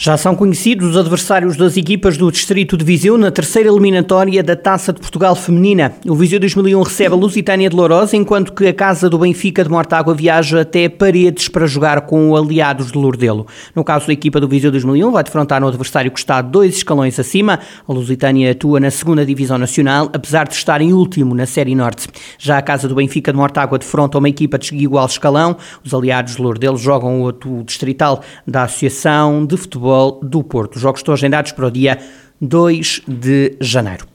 Já são conhecidos os adversários das equipas do Distrito de Viseu na terceira eliminatória da Taça de Portugal Feminina. O Viseu 2001 recebe a Lusitânia de Lourosa, enquanto que a Casa do Benfica de Mortágua viaja até Paredes para jogar com o Aliados de Lourdelo. No caso da equipa do Viseu 2001, vai defrontar um adversário que está dois escalões acima. A Lusitânia atua na segunda Divisão Nacional, apesar de estar em último na Série Norte. Já a Casa do Benfica de Mortágua defronta uma equipa de igual escalão. Os Aliados de Lourdelo jogam o distrital da Associação de Futebol Futebol do Porto. Os jogos estão agendados para o dia 2 de janeiro.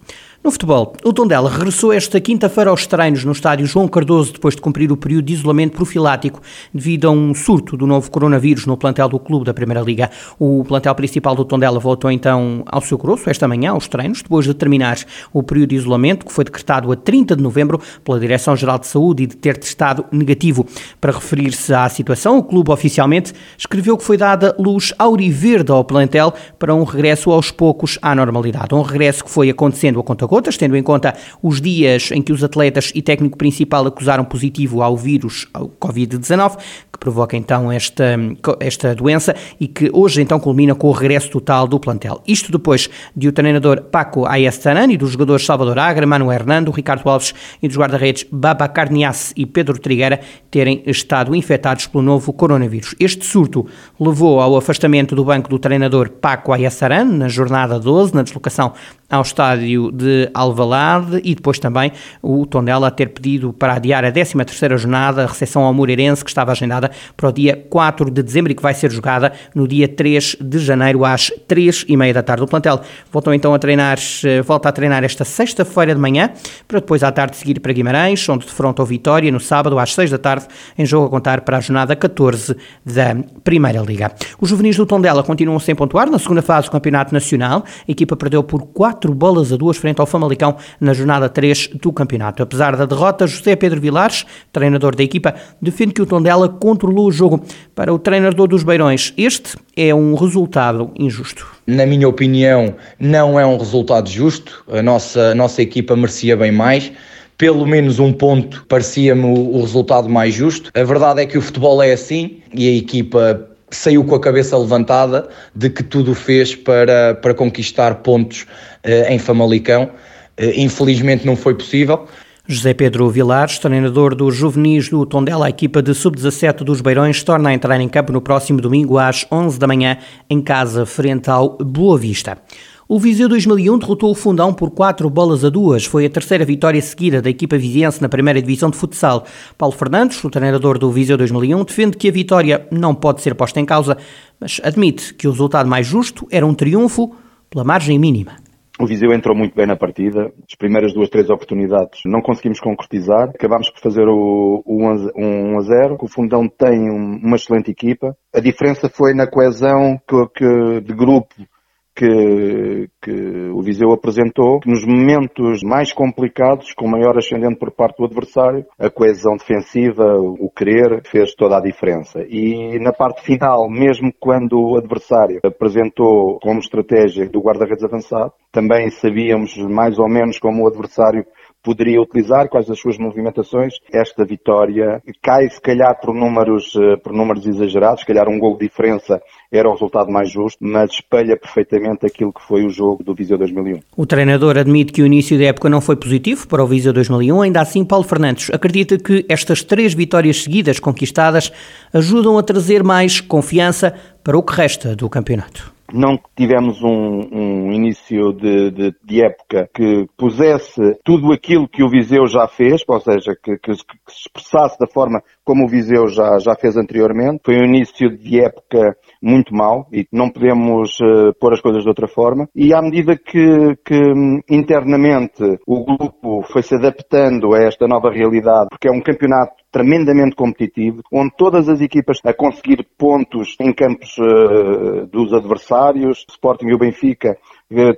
No futebol, o Tondela regressou esta quinta-feira aos treinos no estádio João Cardoso depois de cumprir o período de isolamento profilático devido a um surto do novo coronavírus no plantel do clube da Primeira Liga. O plantel principal do Tondela voltou então ao seu grosso esta manhã aos treinos depois de terminar o período de isolamento que foi decretado a 30 de novembro pela Direção-Geral de Saúde e de ter testado negativo. Para referir-se à situação, o clube oficialmente escreveu que foi dada luz auriverde ao plantel para um regresso aos poucos à normalidade. Um regresso que foi acontecendo a conta gotas, tendo em conta os dias em que os atletas e técnico principal acusaram positivo ao vírus, ao Covid-19, que provoca então esta, esta doença e que hoje então culmina com o regresso total do plantel. Isto depois de o treinador Paco Ayestaran e dos jogadores Salvador Agra, Manu Hernando, Ricardo Alves e dos guarda-redes Baba Carnias e Pedro Trigueira terem estado infectados pelo novo coronavírus. Este surto levou ao afastamento do banco do treinador Paco Ayestaran na jornada 12, na deslocação ao estádio de Alvalade e depois também o Tondela ter pedido para adiar a 13ª jornada, a recepção ao Moreirense, que estava agendada para o dia 4 de dezembro e que vai ser jogada no dia 3 de janeiro às 3 e meia da tarde. O plantel voltou então a treinar, eh, volta a treinar esta sexta-feira de manhã, para depois à tarde seguir para Guimarães, onde defronta o Vitória no sábado às 6 da tarde, em jogo a contar para a jornada 14 da Primeira Liga. Os juvenis do Tondela continuam sem pontuar na segunda fase do Campeonato Nacional. A equipa perdeu por 4 quatro bolas a duas frente ao Famalicão na jornada 3 do campeonato. Apesar da derrota, José Pedro Vilares, treinador da equipa, defende que o Tondela controlou o jogo. Para o treinador dos Beirões, este é um resultado injusto. Na minha opinião, não é um resultado justo. A nossa, a nossa equipa merecia bem mais pelo menos um ponto parecia-me o, resultado mais justo. A verdade é que o futebol é assim e a equipa saiu com a cabeça levantada de que tudo fez para, para conquistar pontos uh, em Famalicão. Uh, infelizmente não foi possível. José Pedro Vilares, treinador dos juvenis do Tondela, a equipa de sub-17 dos Beirões, torna a entrar em campo no próximo domingo às 11 da manhã em casa, frente ao Boa Vista. O Viseu 2001 derrotou o Fundão por 4 bolas a 2. Foi a terceira vitória seguida da equipa viziense na primeira divisão de futsal. Paulo Fernandes, o treinador do Viseu 2001, defende que a vitória não pode ser posta em causa, mas admite que o resultado mais justo era um triunfo pela margem mínima. O Viseu entrou muito bem na partida. As primeiras duas, três oportunidades não conseguimos concretizar. Acabámos por fazer o, o 1 a 0. O Fundão tem uma excelente equipa. A diferença foi na coesão que, que de grupo que, que o Viseu apresentou, que nos momentos mais complicados, com maior ascendente por parte do adversário, a coesão defensiva, o querer, fez toda a diferença. E na parte final, mesmo quando o adversário apresentou como estratégia do guarda-redes avançado, também sabíamos mais ou menos como o adversário poderia utilizar, quais as suas movimentações. Esta vitória cai se calhar por números, eh, por números exagerados, se calhar um gol de diferença era o resultado mais justo, mas espelha perfeitamente aquilo que foi o jogo do Viseu 2001. O treinador admite que o início da época não foi positivo para o Viseu 2001, ainda assim Paulo Fernandes acredita que estas três vitórias seguidas conquistadas ajudam a trazer mais confiança para o que resta do campeonato não tivemos um, um início de, de, de, época que pusesse tudo aquilo que o Viseu já fez, ou seja, que, que, que, se expressasse da forma como o Viseu já, já fez anteriormente. Foi um início de época muito mau e não podemos uh, pôr as coisas de outra forma. E à medida que, que hum, internamente o grupo foi se adaptando a esta nova realidade, porque é um campeonato tremendamente competitivo, onde todas as equipas a conseguir pontos em campos uh, dos adversários, Sporting e o Benfica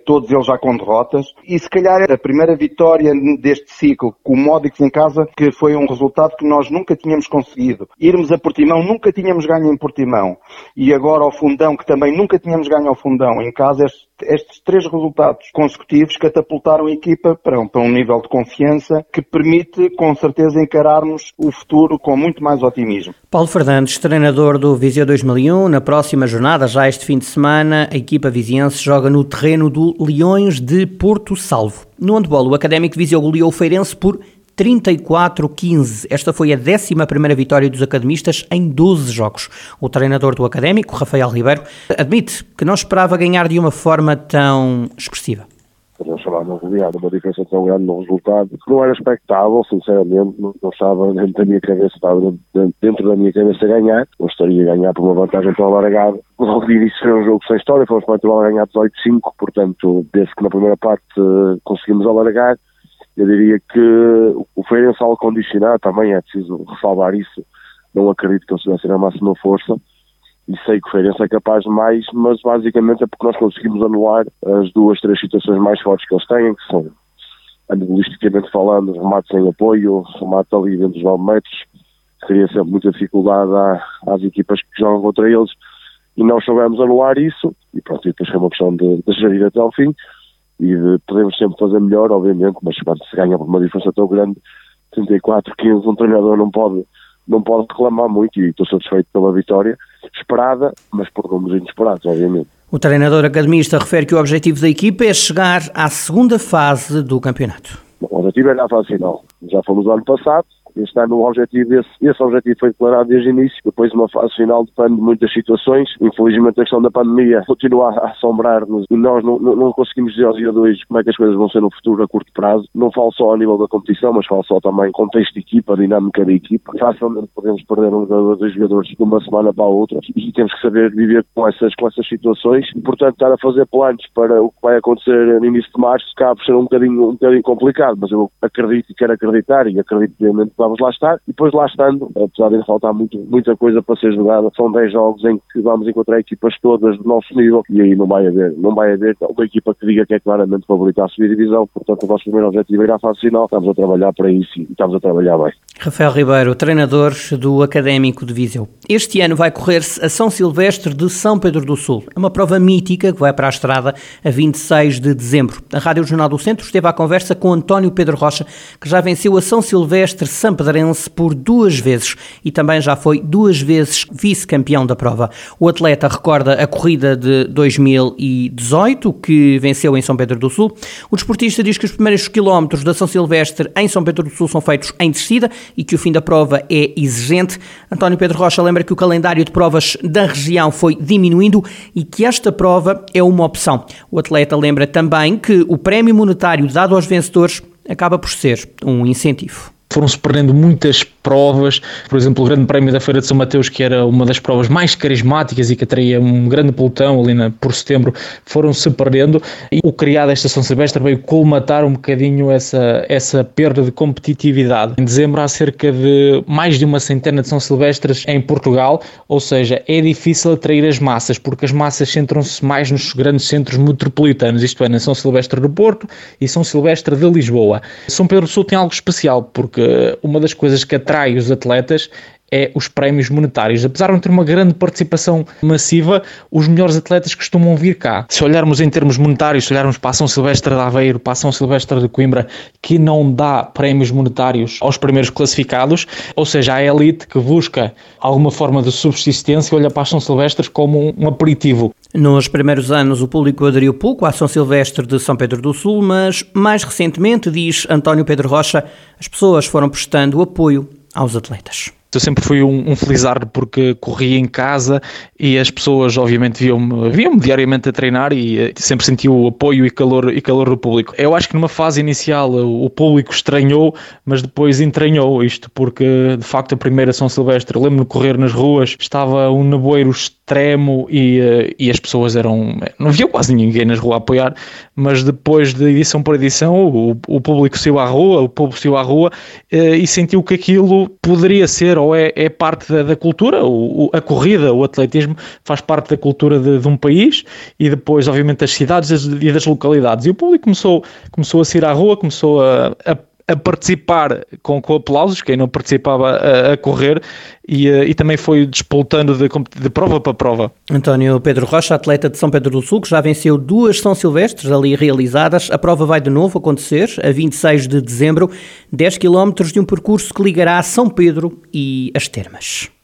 todos eles já com derrotas, e se calhar a primeira vitória deste ciclo com o Módicos em casa, que foi um resultado que nós nunca tínhamos conseguido. Irmos a Portimão, nunca tínhamos ganho em Portimão, e agora ao Fundão, que também nunca tínhamos ganho ao Fundão em casa, estes, estes três resultados consecutivos catapultaram a equipa para um, para um nível de confiança que permite com certeza encararmos o futuro com muito mais otimismo. Paulo Fernandes, treinador do Viseu 2001, na próxima jornada, já este fim de semana, a equipa viziense joga no terreno do Leões de Porto Salvo. No handball, o Académico Viseu goleou o Feirense por 34-15. Esta foi a 11 vitória dos academistas em 12 jogos. O treinador do Académico, Rafael Ribeiro, admite que não esperava ganhar de uma forma tão expressiva podemos chamar uma goleada, uma diferença tão grande no resultado, que não era expectável, sinceramente, não, não estava dentro da minha cabeça, estava dentro, da minha cabeça ganhar, gostaria de ganhar por uma vantagem tão alargada. Logo de início foi um jogo sem história, fomos para o a ganhar 18-5, portanto, desde que na primeira parte uh, conseguimos alargar, eu diria que o Feirense ao condicionar, também é preciso ressalvar isso, não acredito que eles estivessem na máxima força, e sei que o Feirense é capaz de mais, mas basicamente é porque nós conseguimos anular as duas, três situações mais fortes que eles têm, que são, analisticamente falando, remates em apoio, remate ali dentro dos 9 metros, cria sempre muita dificuldade às equipas que jogam contra eles, e nós soubemos anular isso, e pronto, depois foi uma questão de, de gerir até ao fim, e de, podemos sempre fazer melhor, obviamente, mas quando se ganha por uma diferença tão grande, 34, 15, um treinador não pode não pode reclamar muito e estou satisfeito pela vitória, esperada, mas por números inesperados, obviamente. O treinador academista refere que o objetivo da equipa é chegar à segunda fase do campeonato. O objetivo é a fase final. Já fomos no ano passado, este ano o objetivo, esse, esse objetivo foi declarado desde o início, depois uma fase final depende de muitas situações. Infelizmente a questão da pandemia continua a assombrar-nos e nós não, não, não conseguimos dizer aos dia de hoje como é que as coisas vão ser no futuro a curto prazo. Não falo só a nível da competição, mas falo só também contexto de equipa, dinâmica da equipa. Facilmente podemos perder um ou dois jogadores de uma semana para a outra e temos que saber viver com essas, com essas situações. E, portanto, estar a fazer planos para o que vai acontecer no início de março cabe ser um bocadinho, um bocadinho complicado, mas eu acredito e quero acreditar e acredito obviamente que vamos lá estar. E depois lá estando, apesar de faltar muito, muita coisa para ser jogada, são 10 jogos em que vamos encontrar equipas todas do nosso nível e aí não vai haver, não vai haver uma equipa que diga que é claramente favorita a subir divisão. Portanto, o nosso primeiro objetivo é ir à fase final. Estamos a trabalhar para isso e estamos a trabalhar bem. Rafael Ribeiro, treinador do Académico de Viseu. Este ano vai correr-se a São Silvestre de São Pedro do Sul. É uma prova mítica que vai para a estrada a 26 de dezembro. A Rádio Jornal do Centro esteve à conversa com António Pedro Rocha, que já venceu a São Silvestre São Pedrense por duas vezes e também já foi duas vezes vice-campeão da prova. O atleta recorda a corrida de 2018, que venceu em São Pedro do Sul. O desportista diz que os primeiros quilómetros da São Silvestre em São Pedro do Sul são feitos em descida e que o fim da prova é exigente. António Pedro Rocha lembra que o calendário de provas da região foi diminuindo e que esta prova é uma opção. O atleta lembra também que o prémio monetário dado aos vencedores acaba por ser um incentivo foram-se perdendo muitas provas, por exemplo, o Grande Prémio da Feira de São Mateus, que era uma das provas mais carismáticas e que atraía um grande pelotão ali na, por setembro, foram-se perdendo e o criado esta São Silvestre veio colmatar um bocadinho essa, essa perda de competitividade. Em dezembro há cerca de mais de uma centena de São Silvestres em Portugal, ou seja, é difícil atrair as massas, porque as massas centram-se mais nos grandes centros metropolitanos, isto é, na São Silvestre do Porto e São Silvestre de Lisboa. São Pedro do Sul tem algo especial, porque uma das coisas que atrai os atletas é os prémios monetários. Apesar de não ter uma grande participação massiva, os melhores atletas costumam vir cá. Se olharmos em termos monetários, se olharmos para a São Silvestre de Aveiro, para a São Silvestre de Coimbra, que não dá prémios monetários aos primeiros classificados, ou seja, a elite que busca alguma forma de subsistência olha para as São Silvestres como um aperitivo. Nos primeiros anos, o público aderiu pouco à São Silvestre de São Pedro do Sul, mas mais recentemente, diz António Pedro Rocha, as pessoas foram prestando apoio aos atletas. Eu sempre fui um, um felizardo porque corria em casa e as pessoas, obviamente, viam-me viam diariamente a treinar e eh, sempre senti o apoio e calor, e calor do público. Eu acho que numa fase inicial o público estranhou, mas depois entranhou isto, porque de facto a primeira São Silvestre, lembro-me de correr nas ruas, estava um nevoeiro extremo e, eh, e as pessoas eram. Não havia quase ninguém nas ruas a apoiar, mas depois de edição por edição, o, o público saiu à rua, o povo saiu à rua eh, e sentiu que aquilo poderia ser é, é parte da, da cultura, o, o, a corrida, o atletismo faz parte da cultura de, de um país e depois, obviamente, das cidades e das localidades. E o público começou, começou a sair à rua, começou a, a a participar com, com aplausos, quem não participava a, a correr, e, eh, e, também foi despoltando de, de, prova para prova. António Pedro Rocha, atleta de São Pedro do Sul, que já venceu duas São Silvestres ali realizadas. A prova vai de novo acontecer a 26 de dezembro, 10 km de um percurso que ligará São Pedro e as Termas.